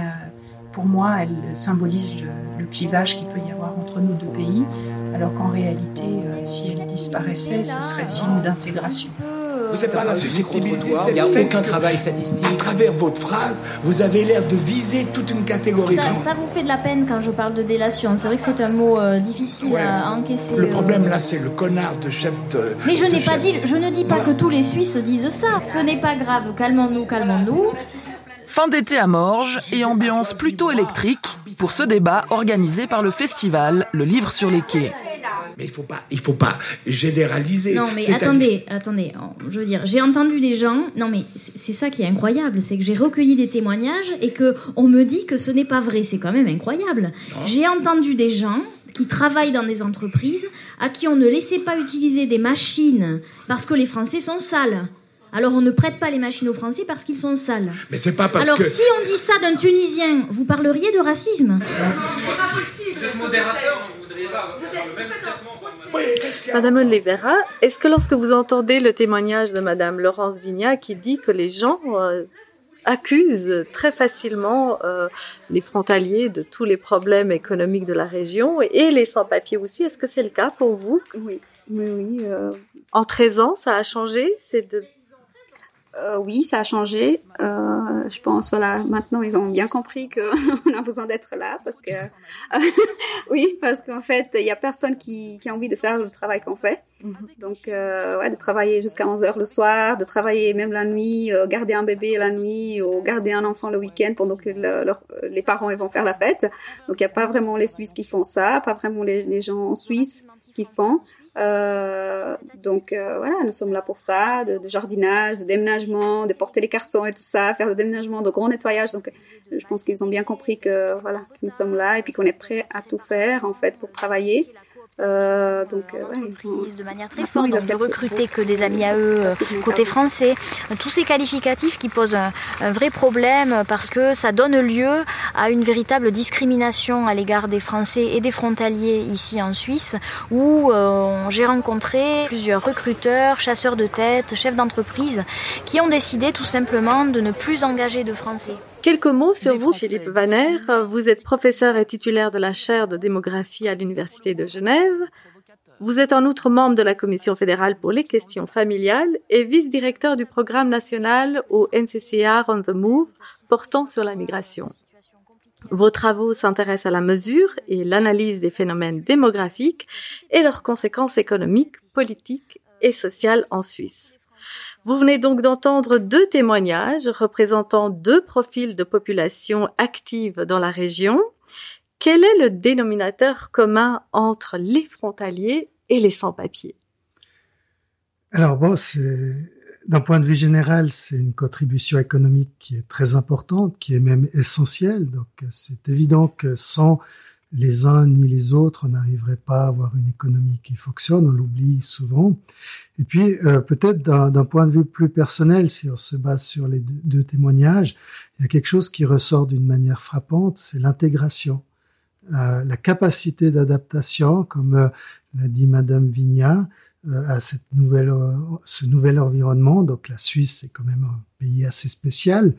pour moi, elle symbolise le, le clivage qu'il peut y avoir entre nos deux pays alors qu'en réalité, euh, si elle disparaissait, ce serait signe d'intégration. C'est pas la susceptibilité, il n'y a aucun travail statistique. À travers votre phrase, vous avez l'air de viser toute une catégorie ça, de gens. Ça vous fait de la peine quand je parle de délation. C'est vrai que c'est un mot euh, difficile à, encaisser. Le problème là, c'est le connard de chef de. Mais je n'ai pas dit, je ne dis pas que tous les Suisses disent ça. Ce n'est pas grave. Calmons-nous, calmons-nous. Fin d'été à Morges et ambiance plutôt électrique pour ce débat organisé par le festival Le Livre sur les quais. Mais il faut pas, il faut pas généraliser. Non, mais attendez, attendez. Je veux dire, j'ai entendu des gens. Non, mais c'est ça qui est incroyable, c'est que j'ai recueilli des témoignages et que on me dit que ce n'est pas vrai. C'est quand même incroyable. J'ai entendu des gens qui travaillent dans des entreprises à qui on ne laissait pas utiliser des machines parce que les Français sont sales. Alors on ne prête pas les machines aux Français parce qu'ils sont sales. Mais c'est pas parce Alors, que. Alors si on dit ça d'un Tunisien, vous parleriez de racisme? C'est pas possible. Vous êtes modérateur, Madame Oliveira, est-ce que lorsque vous entendez le témoignage de Madame Laurence Vignat qui dit que les gens euh, accusent très facilement euh, les frontaliers de tous les problèmes économiques de la région et les sans-papiers aussi, est-ce que c'est le cas pour vous? Oui, oui, oui. Euh... En 13 ans, ça a changé? C'est de euh, oui, ça a changé. Euh, je pense, voilà, maintenant ils ont bien compris qu'on a besoin d'être là parce que, oui, parce qu'en fait, il y a personne qui, qui a envie de faire le travail qu'on fait. Donc, euh, ouais, de travailler jusqu'à 11 heures le soir, de travailler même la nuit, euh, garder un bébé la nuit ou garder un enfant le week-end pendant que le, leur, les parents ils vont faire la fête. Donc, il n'y a pas vraiment les Suisses qui font ça, pas vraiment les, les gens en Suisse qui font. Euh, donc euh, voilà, nous sommes là pour ça, de, de, jardinage, de déménagement, de porter les cartons et tout ça, faire le déménagement, de gros nettoyage. Donc je pense qu'ils ont bien compris que voilà, que nous sommes là et puis qu'on est prêt à tout faire en fait pour travailler. Euh, donc, euh, ouais, de manière très forte, donc de recruter que des amis à eux euh, côté français. Tous ces qualificatifs qui posent un, un, vrai problème parce que ça donne lieu à une véritable discrimination à l'égard des Français et des frontaliers ici en Suisse, où euh, j'ai rencontré plusieurs recruteurs, chasseurs de tête, chefs d'entreprise, qui ont décidé tout simplement de ne plus engager de Français. Quelques mots sur vous, Philippe Vaner. Vous êtes professeur et titulaire de la chaire de démographie à l'Université de Genève. Vous êtes en outre membre de la Commission fédérale pour les questions familiales et vice-directeur du programme national au NCCR On the Move portant sur la migration. Vos travaux s'intéressent à la mesure et l'analyse des phénomènes démographiques et leurs conséquences économiques, politiques et sociales en Suisse. Vous venez donc d'entendre deux témoignages représentant deux profils de population active dans la région. Quel est le dénominateur commun entre les frontaliers et les sans-papiers? Alors bon, d'un point de vue général, c'est une contribution économique qui est très importante, qui est même essentielle. Donc c'est évident que sans les uns ni les autres, on n'arriverait pas à avoir une économie qui fonctionne, on l'oublie souvent. Et puis, euh, peut-être d'un point de vue plus personnel, si on se base sur les deux, deux témoignages, il y a quelque chose qui ressort d'une manière frappante, c'est l'intégration. Euh, la capacité d'adaptation, comme euh, l'a dit Madame Vignat, à cette nouvelle, ce nouvel environnement. Donc la Suisse, c'est quand même un pays assez spécial.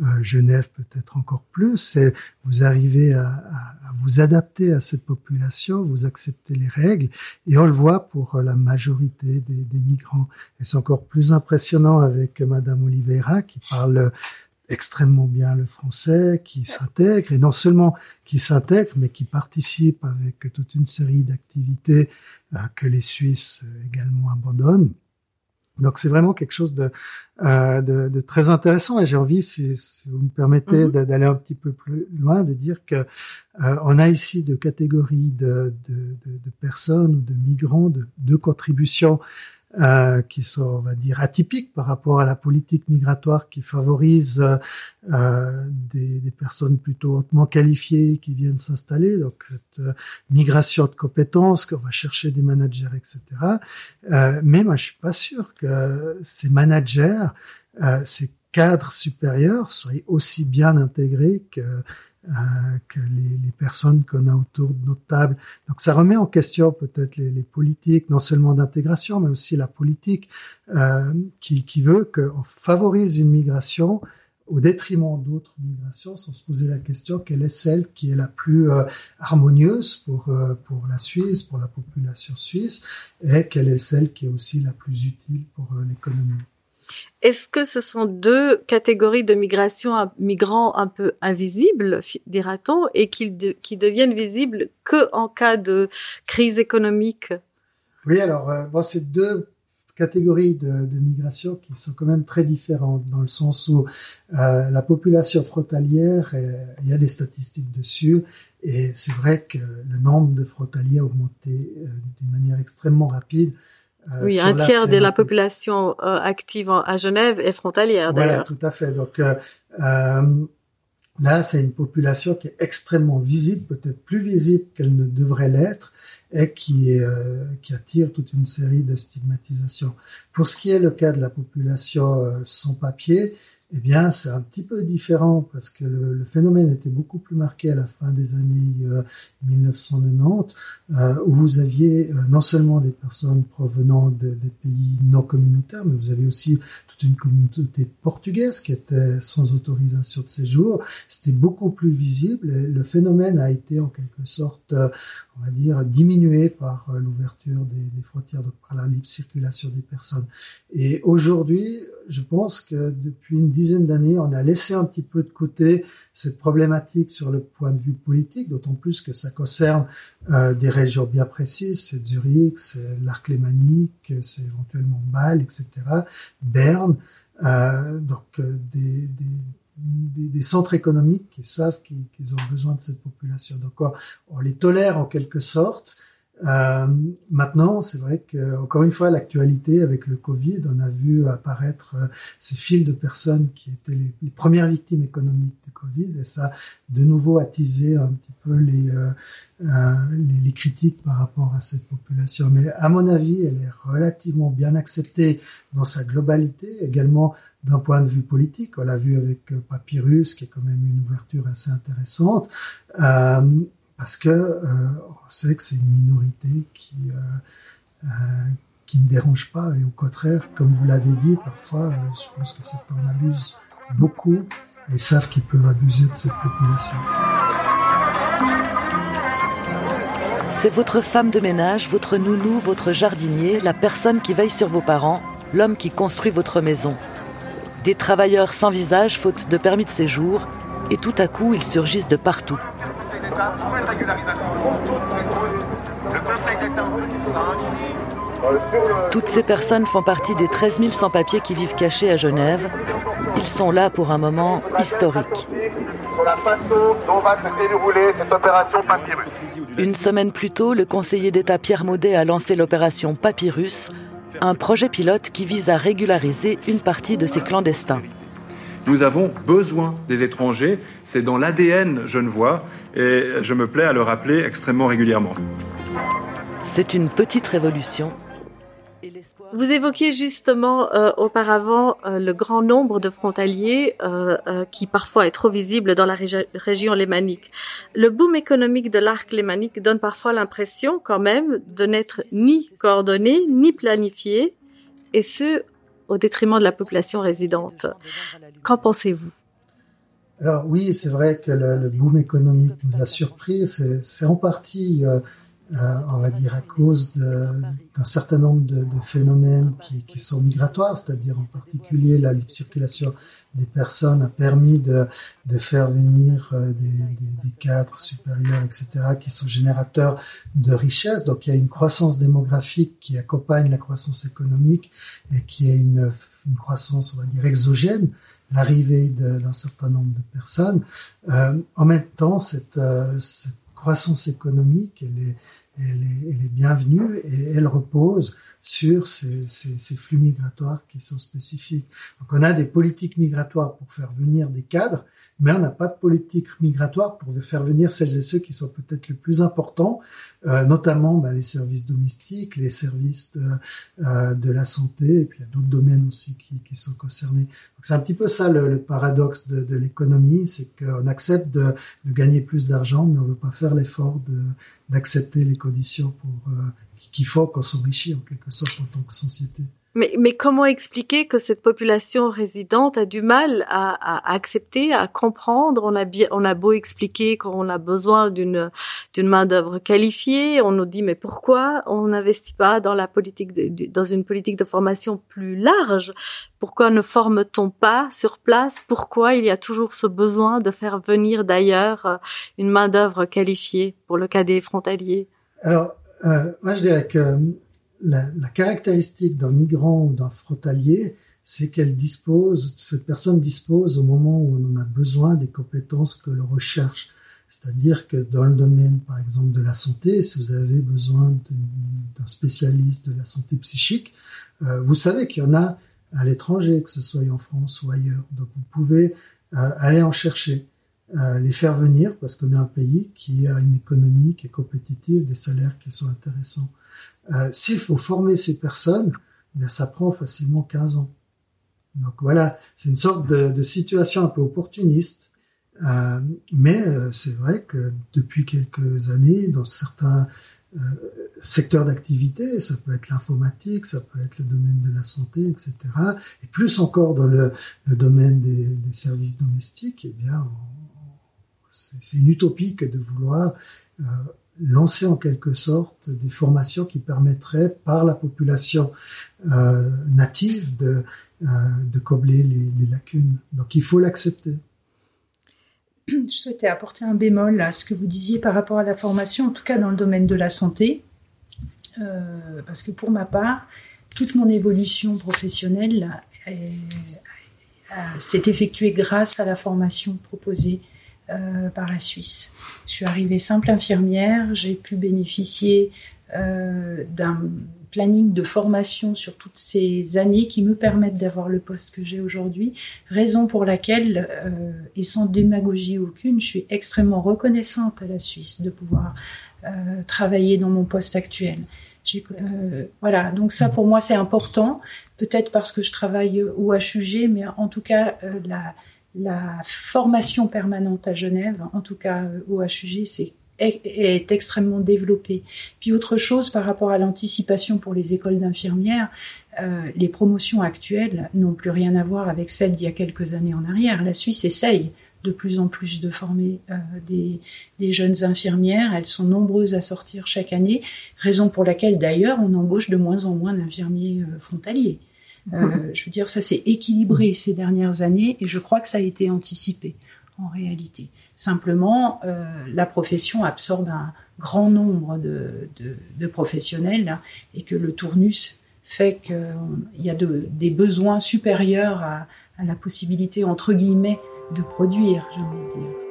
Euh, Genève peut-être encore plus. C'est vous arrivez à, à, à, vous adapter à cette population, vous acceptez les règles, et on le voit pour la majorité des, des migrants. Et c'est encore plus impressionnant avec Madame Oliveira qui parle extrêmement bien le français, qui s'intègre, et non seulement qui s'intègre, mais qui participe avec toute une série d'activités euh, que les Suisses également abandonnent. Donc c'est vraiment quelque chose de, euh, de, de, très intéressant et j'ai envie, si, si, vous me permettez, mm -hmm. d'aller un petit peu plus loin, de dire que euh, on a ici deux catégories de, de, de, personnes ou de migrants, de deux contributions euh, qui sont, on va dire, atypiques par rapport à la politique migratoire qui favorise euh, des, des, personnes plutôt hautement qualifiées qui viennent s'installer. Donc, cette euh, migration de compétences, qu'on va chercher des managers, etc. Euh, mais moi, je suis pas sûr que ces managers, euh, ces cadres supérieurs soient aussi bien intégrés que euh, que les, les personnes qu'on a autour de notre table. Donc ça remet en question peut-être les, les, politiques, non seulement d'intégration, mais aussi la politique euh, qui, qui, veut qu'on favorise une migration au détriment d'autres migrations, sans se poser la question quelle est celle qui est la plus euh, harmonieuse pour euh, pour la Suisse, pour la population suisse, et quelle est celle qui est aussi la plus utile pour euh, l'économie. Est-ce que ce sont deux catégories de migrants un peu invisibles, dira-t-on, et qui, qui, deviennent visibles que en cas de crise économique? Oui, alors, euh, c'est deux catégories de, de, qui sont quand même très différentes, dans le sens où euh, la population frontalière, euh, il y a des statistiques dessus, Et c'est vrai que le nombre de frontaliers a augmenté d'une manière extrêmement rapide. Oui, un tiers de la population active à Genève est frontalière d'ailleurs. Voilà, tout à fait. Donc là, c'est une population qui est extrêmement visible, peut-être plus visible qu'elle ne devrait l'être, et qui, euh, qui attire toute une série de stigmatisations. Pour ce qui est le cas de la population euh, sans papier, eh bien, c'est un petit peu différent parce que le, phénomène était beaucoup plus marqué à la fin des années euh, 1990, euh, où vous aviez euh, non seulement des personnes provenant de, des pays non communautaires, mais vous avez aussi toute une communauté portugaise qui était sans autorisation de séjour. C'était beaucoup plus visible et le phénomène a été en quelque sorte, euh, on va dire, diminué par euh, l'ouverture des, des frontières, donc par la libre circulation des personnes. Et aujourd'hui, je pense que depuis une dizaine d'années, on a laissé un petit peu de côté cette problématique sur le point de vue politique, d'autant plus que ça concerne euh, des régions bien précises, c'est Zurich, c'est l'arc lémanique, c'est éventuellement Bâle, etc., Berne, euh, donc euh, des, des des, des, centres économiques qui savent qu'ils ont besoin de cette population. Donc on, les tolère en quelque sorte, euh, maintenant, c'est vrai que encore une fois, l'actualité avec le Covid, on a vu apparaître euh, ces files de personnes qui étaient les, les, premières victimes économiques du Covid, et ça, de nouveau, attisé un petit peu les, euh, euh, les, les, critiques par rapport à cette population. Mais à mon avis, elle est relativement bien acceptée dans sa globalité, également d'un point de vue politique. On l'a vu avec Papyrus, qui est quand même une ouverture assez intéressante. Euh, parce que euh, on sait que c'est une minorité qui euh, euh, qui ne dérange pas et au contraire, comme vous l'avez dit, parfois, euh, je pense que certains en abusent beaucoup et savent qu'ils peuvent abuser de cette population. C'est votre femme de ménage, votre nounou, votre jardinier, la personne qui veille sur vos parents, l'homme qui construit votre maison. Des travailleurs sans visage, faute de permis de séjour, et tout à coup, ils surgissent de partout. Toutes ces personnes font partie des 13 000 sans-papiers qui vivent cachés à Genève. Ils sont là pour un moment historique. Une semaine plus tôt, le conseiller d'État Pierre Maudet a lancé l'opération Papyrus, un projet pilote qui vise à régulariser une partie de ces clandestins. Nous avons besoin des étrangers, c'est dans l'ADN genevois et je me plais à le rappeler extrêmement régulièrement. C'est une petite révolution. Vous évoquiez justement euh, auparavant euh, le grand nombre de frontaliers euh, euh qui parfois est trop visible dans la régi région lémanique. Le boom économique de l'arc lémanique donne parfois l'impression quand même de n'être ni coordonné ni planifié, et ce au détriment de la population résidente. Qu'en pensez-vous? Alors oui, c'est vrai que le, le, boom économique nous a surpris. C'est en partie, euh, on va dire, à cause d'un certain nombre de, de phénomènes qui, qui, sont migratoires, c'est-à-dire en particulier la libre circulation des personnes a permis de, de faire venir euh, des, des, des, cadres supérieurs, etc., qui sont générateurs de richesse. Donc il y a une croissance démographique qui accompagne la croissance économique et qui est une, une croissance, on va dire, exogène l'arrivée d'un certain nombre de personnes. Euh, en même temps, cette, euh, cette croissance économique, elle est, elle est, elle est bienvenue et elle repose sur ces, ces, ces, flux migratoires qui sont spécifiques. Donc on a des politiques migratoires pour faire venir des cadres, mais on n'a pas de politique migratoire pour faire venir celles et ceux qui sont peut-être les plus importants, euh, notamment bah, les services domestiques, les services de, euh, de, la santé, et puis il y a d'autres domaines aussi qui, qui sont concernés. Donc c'est un petit peu ça le, le paradoxe de, de l'économie, c'est qu'on accepte de, de, gagner plus d'argent, mais on ne veut pas faire l'effort d'accepter les conditions pour euh, qu'il faut qu'on s'enrichisse en quelque sorte en tant que société. Mais, mais, comment expliquer que cette population résidente a du mal à, à accepter, à comprendre? On a bien, on a beau expliquer qu'on a besoin d'une d'une main d'œuvre qualifiée, on nous dit mais pourquoi on n'investit pas dans la politique de, dans une politique de formation plus large? Pourquoi ne forme-t-on pas sur place? Pourquoi il y a toujours ce besoin de faire venir d'ailleurs euh, une main d'œuvre qualifiée pour le cas des frontaliers Alors euh, moi, je dirais que la, la caractéristique d'un migrant ou d'un frontalier, c'est qu'elle dispose, cette personne dispose au moment où on en a besoin des compétences que l'on recherche. C'est-à-dire que dans le domaine, par exemple, de la santé, si vous avez besoin d'un spécialiste de la santé psychique, euh, vous savez qu'il y en a à l'étranger, que ce soit en France ou ailleurs. Donc vous pouvez euh, aller en chercher, euh, les faire venir, parce qu'on est un pays qui a une économie qui est compétitive, des salaires qui sont intéressants. S'il faut former ces personnes, eh ça prend facilement 15 ans. Donc voilà, c'est une sorte de, de, situation un peu opportuniste euh, mais euh, c'est vrai que depuis quelques années, dans certains euh, secteurs d'activité, ça peut être l'informatique, ça peut être le domaine de la santé, etc. Et plus encore dans le, le domaine des, des, services domestiques, eh bien, c'est une utopie que de vouloir euh, lancer en quelque sorte des formations qui permettraient par la population euh, native de, de combler les, lacunes. Donc il faut l'accepter je souhaitais apporter un bémol à ce que vous disiez par rapport à la formation, en tout cas dans le domaine de la santé, euh, parce que pour ma part, toute mon évolution professionnelle s'est effectuée grâce à la formation proposée euh, par la Suisse. Je suis arrivée simple infirmière, j'ai pu bénéficier euh, d'un planning de formation sur toutes ces années qui me permettent d'avoir le poste que j'ai aujourd'hui, raison pour laquelle, euh, et sans démagogie aucune, je suis extrêmement reconnaissante à la Suisse de pouvoir travailler dans mon poste actuel. Voilà, donc ça pour moi c'est important, peut-être parce que je travaille au HUG, mais en tout cas la, la formation permanente à Genève, en tout cas au HUG, c'est est, extrêmement développée. Puis autre chose par rapport à l'anticipation pour les écoles d'infirmières, euh, les promotions actuelles n'ont plus rien à voir avec celles d'il y a quelques années en arrière. La Suisse essaye de plus en plus de former euh, des, des, jeunes infirmières. Elles sont nombreuses à sortir chaque année, raison pour laquelle d'ailleurs on embauche de moins en moins d'infirmiers euh, frontaliers. Euh, je veux dire, ça s'est équilibré ces dernières années et je crois que ça a été anticipé en réalité. Simplement, euh, la profession absorbe un grand nombre de, professionnels et que le tournus fait qu'il y a des besoins supérieurs à, à la possibilité, entre guillemets, de produire, j'ai envie de dire.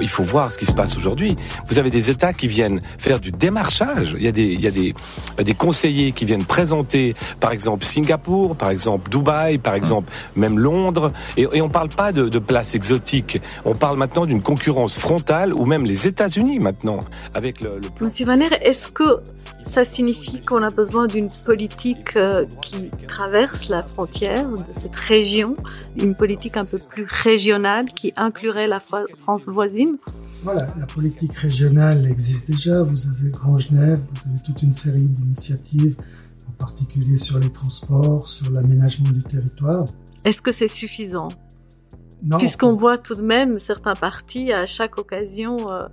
Il faut voir ce qui se passe aujourd'hui. Vous avez des États qui viennent faire du démarchage. Il y a des, il y a des, des conseillers qui viennent présenter, par exemple, Singapour, par exemple, Dubaï, par exemple, même Londres. Et, et on parle pas de, de places exotiques. On parle maintenant d'une concurrence frontale, ou même les États-Unis maintenant, avec le. le... Monsieur Vaner, est-ce que ça signifie qu'on a besoin d'une politique euh, qui traverse la frontière de cette région, une politique un peu plus régionale qui inclurait la France voisine? Voilà, la politique régionale existe déjà. Vous avez Grand Genève, vous avez toute une série d'initiatives, en particulier sur les transports, sur l'aménagement du territoire. Est-ce que c'est suffisant? Puisqu'on voit tout de même certains partis à chaque occasion euh,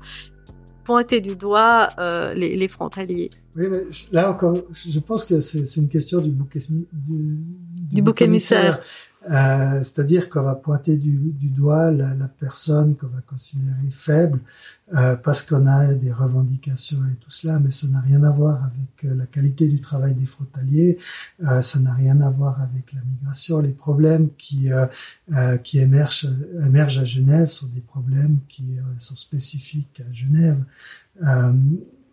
pointer du doigt euh, les, les, frontaliers. Oui, mais là encore, je pense que c'est une question du bouc, du, du, du bouc émissaire. Euh, C'est-à-dire qu'on va pointer du, du doigt la, la personne qu'on va considérer faible euh, parce qu'on a des revendications et tout cela, mais ça n'a rien à voir avec euh, la qualité du travail des frontaliers, euh, ça n'a rien à voir avec la migration. Les problèmes qui euh, qui émergent, émergent à Genève sont des problèmes qui sont spécifiques à Genève.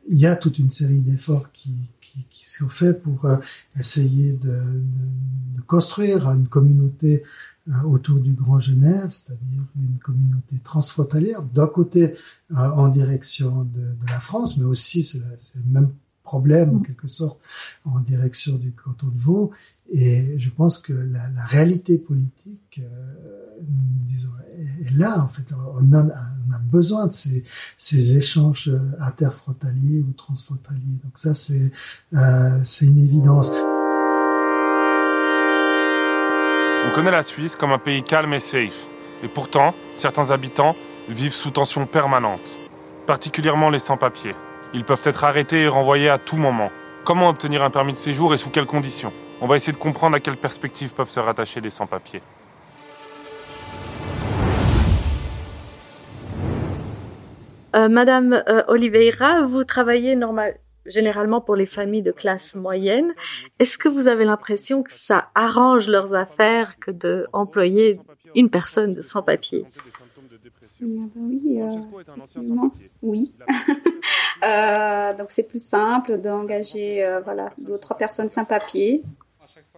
il y a toute une série d'efforts qui, qui, sont faits pour euh, essayer de, de, de, construire une communauté euh, autour du Grand Genève, c'est-à-dire une communauté transfrontalière, d'un côté euh, en direction de, de, la France, mais aussi c'est le même problème en mm. quelque sorte en direction du canton de Vaud. Et je pense que la, la réalité politique, euh, disons, est, là. En fait, on a, on a besoin de ces, ces, échanges interfrontaliers ou transfrontaliers. Donc ça, c'est euh, une évidence. On connaît la Suisse comme un pays calme et safe. Et pourtant, certains habitants vivent sous tension permanente, particulièrement les sans-papiers. Ils peuvent être arrêtés et renvoyés à tout moment. Comment obtenir un permis de séjour et sous quelles conditions? On va essayer de comprendre à quelles perspectives peuvent se rattacher les sans-papiers. Euh, Madame euh, Oliveira, vous travaillez normal généralement pour les familles de classe moyenne. Est-ce que vous avez l'impression que ça arrange leurs affaires que d'employer une personne de sans papier oui, euh, oui. euh, donc c'est plus simple d'engager euh, voilà deux ou trois personnes sans papier,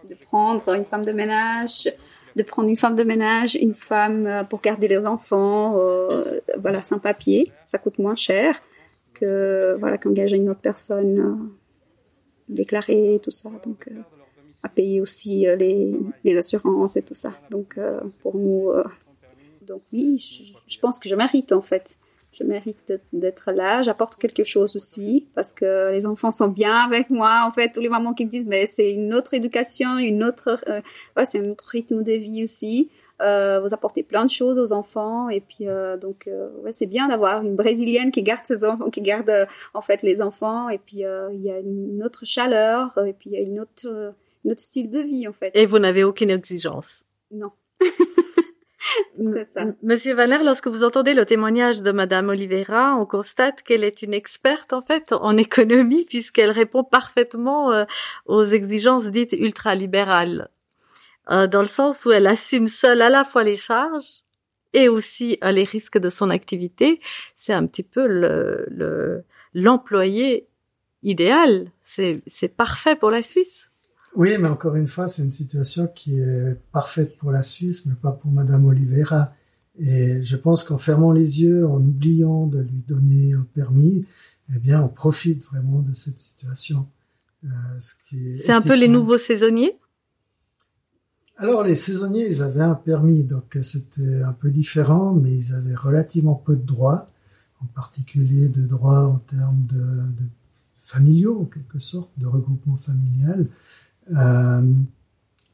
de prendre une femme de ménage, de prendre une femme de ménage, une femme euh, pour garder les enfants, euh, voilà sans papier, ça coûte moins cher que voilà qu'engager une autre personne euh, déclarée tout ça. Donc à payer aussi les, les assurances et tout ça. Donc pour nous donc oui, je, pense que je mérite en fait. Je mérite d'être là. J'apporte quelque chose aussi parce que les enfants sont bien avec moi. En fait, tous les mamans qui me disent mais c'est une autre éducation, une autre, euh, c'est un autre rythme de vie aussi. Euh, vous apportez plein de choses aux enfants et puis euh, donc euh, ouais, c'est bien d'avoir une brésilienne qui garde ses enfants, qui garde en fait les enfants et puis il y a une autre chaleur et puis il y a une autre, une autre style de vie en fait. Et vous n'avez aucune exigence. Non. Monsieur Vaner, lorsque vous entendez le témoignage de Madame Oliveira, on constate qu'elle est une experte en fait en économie puisqu'elle répond parfaitement euh, aux exigences dites ultralibérales, euh, dans le sens où elle assume seule à la fois les charges et aussi euh, les risques de son activité. C'est un petit peu le l'employé idéal. C'est parfait pour la Suisse. Oui, mais encore une fois, c'est une situation qui est parfaite pour la Suisse, mais pas pour Madame Oliveira. Et je pense qu'en fermant les yeux, en oubliant de lui donner un permis, eh bien, on profite vraiment de cette situation. Euh, c'est un peu les nouveaux saisonniers? Alors, les saisonniers, ils avaient un permis, donc c'était un peu différent, mais ils avaient relativement peu de droits, en particulier de droits en termes de, de familiaux, en quelque sorte, de regroupement familial. Euh,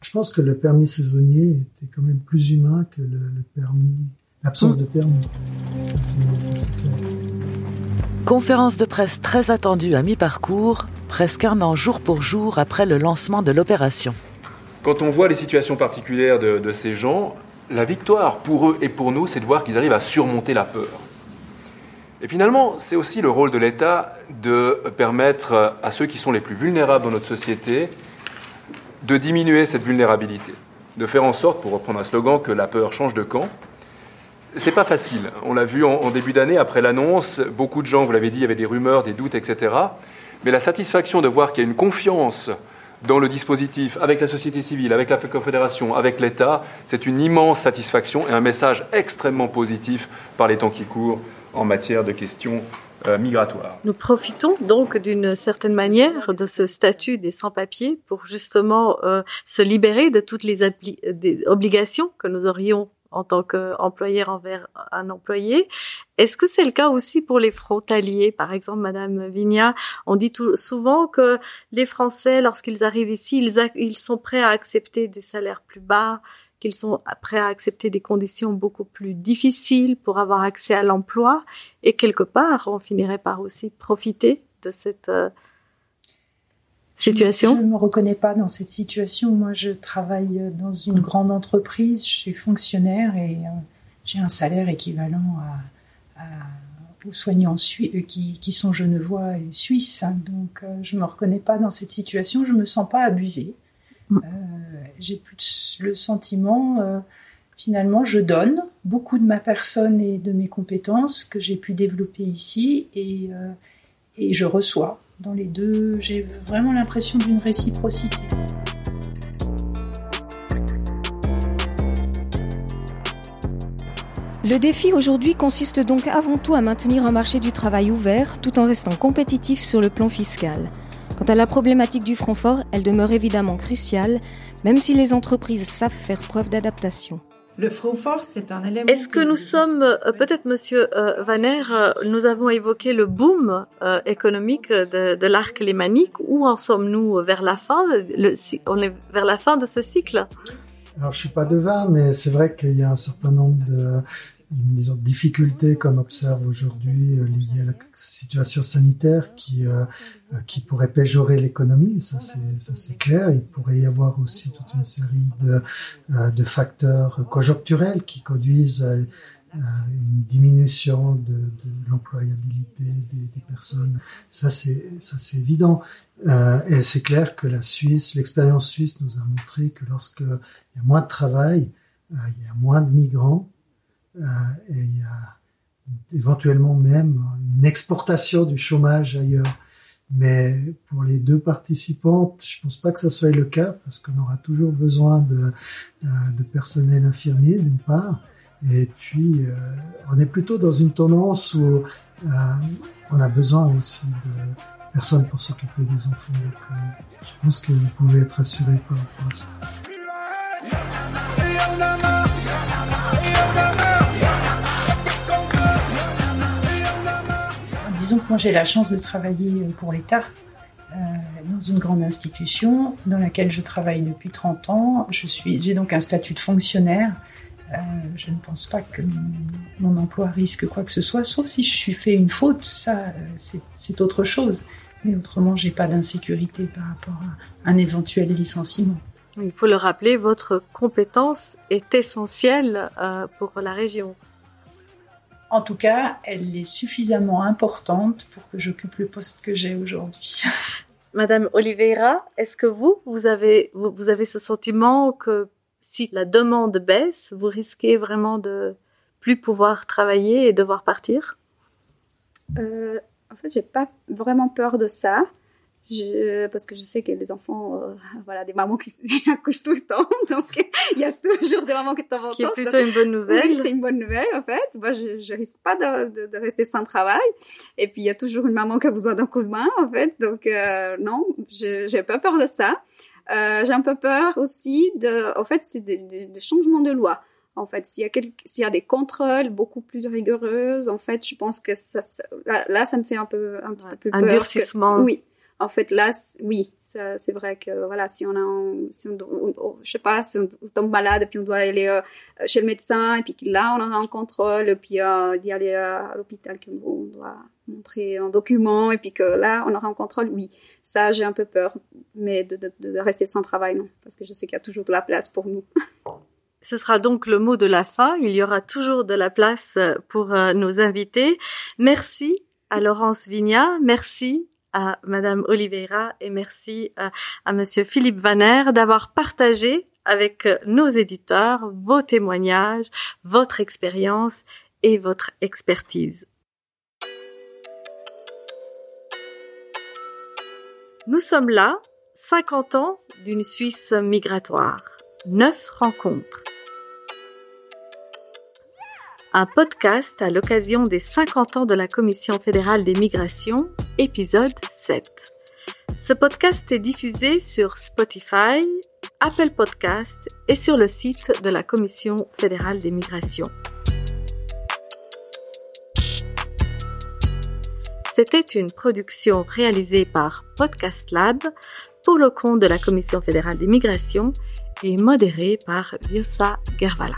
je pense que le permis saisonnier était quand même plus humain que le, le permis, l'absence de permis. c'est clair. Conférence de presse très attendue à mi-parcours, presque un an jour pour jour après le lancement de l'opération. Quand on voit les situations particulières de, de ces gens, la victoire pour eux et pour nous, c'est de voir qu'ils arrivent à surmonter la peur. Et finalement, c'est aussi le rôle de l'État de permettre à ceux qui sont les plus vulnérables dans notre société de diminuer cette vulnérabilité, de faire en sorte, pour reprendre un slogan, que la peur change de camp. C'est pas facile. On l'a vu en, début d'année, après l'annonce, beaucoup de gens, vous l'avez dit, il y avait des rumeurs, des doutes, etc. Mais la satisfaction de voir qu'il y a une confiance dans le dispositif, avec la société civile, avec la Confédération, avec l'État, c'est une immense satisfaction et un message extrêmement positif par les temps qui courent en matière de questions migratoire. Nous profitons donc d'une certaine manière de ce statut des sans-papiers pour justement euh, se libérer de toutes les obligations que nous aurions en tant qu'employeur envers un employé. Est-ce que c'est le cas aussi pour les frontaliers? Par exemple, Madame Vigna, on dit tout, souvent que les Français, lorsqu'ils arrivent ici, ils sont prêts à accepter des salaires plus bas, qu'ils sont prêts à accepter des conditions beaucoup plus difficiles pour avoir accès à l'emploi et quelque part on finirait par aussi profiter de cette euh, situation. Je ne me reconnais pas dans cette situation. Moi, je travaille dans une grande entreprise, je suis fonctionnaire et euh, j'ai un salaire équivalent à, aux soignants euh, qui, qui, sont genevois et suisses. Donc, je ne me reconnais pas dans cette situation. Je me sens pas abusée. Mm. Euh, j'ai plus le sentiment, euh, finalement, je donne beaucoup de ma personne et de mes compétences que j'ai pu développer ici et, euh, et je reçois. Dans les deux, j'ai vraiment l'impression d'une réciprocité. Le défi aujourd'hui consiste donc avant tout à maintenir un marché du travail ouvert tout en restant compétitif sur le plan fiscal. Quant à la problématique du Francfort, elle demeure évidemment cruciale, même si les entreprises savent faire preuve d'adaptation. Le Francfort, c'est un élément. Est-ce que nous sommes, euh, peut-être Monsieur euh, Vaner, euh, nous avons évoqué le boom économique de, de l'arc lémanique. Où en sommes-nous vers la fin le, On est vers la fin de ce cycle? Alors, je suis pas devin, mais c'est vrai qu'il y a un certain nombre de, disons, difficultés qu'on observe aujourd'hui euh, liées à la situation sanitaire qui, euh, euh, qui pourrait péjorer l'économie, ça c'est, clair. Il pourrait y avoir aussi toute une série de, de facteurs conjoncturels qui conduisent à une diminution de, de l'employabilité des, des, personnes. Ça c'est, ça c'est évident. Euh, et c'est clair que la Suisse, l'expérience suisse nous a montré que lorsqu'il y a moins de travail, euh, il y a moins de migrants, euh, et il y a éventuellement même une exportation du chômage ailleurs. Mais pour les deux participantes, je pense pas que ça soit le cas parce qu'on aura toujours besoin de, euh, de personnel infirmier d'une part, et puis euh, on est plutôt dans une tendance où euh, on a besoin aussi de personnes pour s'occuper des enfants. Donc, je pense que vous pouvez être assuré par rapport à ça. Disons que moi j'ai la chance de travailler euh, pour l'État euh, dans une grande institution dans laquelle je travaille depuis 30 ans. Je suis, j'ai donc un statut de fonctionnaire. Euh, je ne pense pas que mon emploi risque quoi que ce soit, sauf si je suis fait une faute. Ça, c'est autre chose. Mais autrement, j'ai pas d'insécurité par rapport à un éventuel licenciement. Il faut le rappeler, votre compétence est essentielle pour la région. En tout cas, elle est suffisamment importante pour que j'occupe le poste que j'ai aujourd'hui. Madame Oliveira, est-ce que vous, vous avez, vous avez ce sentiment que si la demande baisse, vous risquez vraiment de plus pouvoir travailler et devoir partir? Euh, En fait, j'ai pas vraiment peur de ça. Je, parce que je sais que les enfants, euh, voilà, des mamans qui accouchent tout le temps, donc il y a toujours des mamans qui tombent Ce qui est plutôt une bonne nouvelle. Oui, c'est une bonne nouvelle en fait. Moi, je, je risque pas de, de, de, rester sans travail. Et puis il y a toujours une maman qui a besoin d'un coup de main en fait. Donc euh, non, j'ai pas peur de ça. Euh, j'ai un peu peur aussi de, en fait, c'est des, changements de loi. En fait, s'il y a s'il y a des contrôles beaucoup plus rigoureux, en fait, je pense que ça, là, là, ça me fait un peu, un petit peu plus un peur. Un durcissement. oui en fait là oui c'est vrai que voilà si on a si on, je sais pas si on tombe malade et puis on doit aller euh, chez le médecin et puis là on a un contrôle et puis euh, d'y aller à l'hôpital qu'on doit montrer un document et puis que là on aura un contrôle oui ça j'ai un peu peur mais de, de, de, rester sans travail non parce que je sais qu'il y a toujours de la place pour nous Ce sera donc le mot de la fin. Il y aura toujours de la place pour euh, nos invités. Merci à Laurence Vigna. Merci Madame Oliveira et merci à, à Monsieur Philippe Vaner d'avoir partagé avec nos éditeurs vos témoignages, votre expérience et votre expertise. Nous sommes là, 50 ans d'une Suisse migratoire, neuf rencontres un podcast à l'occasion des 50 ans de la Commission fédérale des migrations, épisode 7. Ce podcast est diffusé sur Spotify, Apple Podcast et sur le site de la Commission fédérale des migrations. C'était une production réalisée par Podcast Lab pour le compte de la Commission fédérale des migrations et modérée par Viosa Gervala.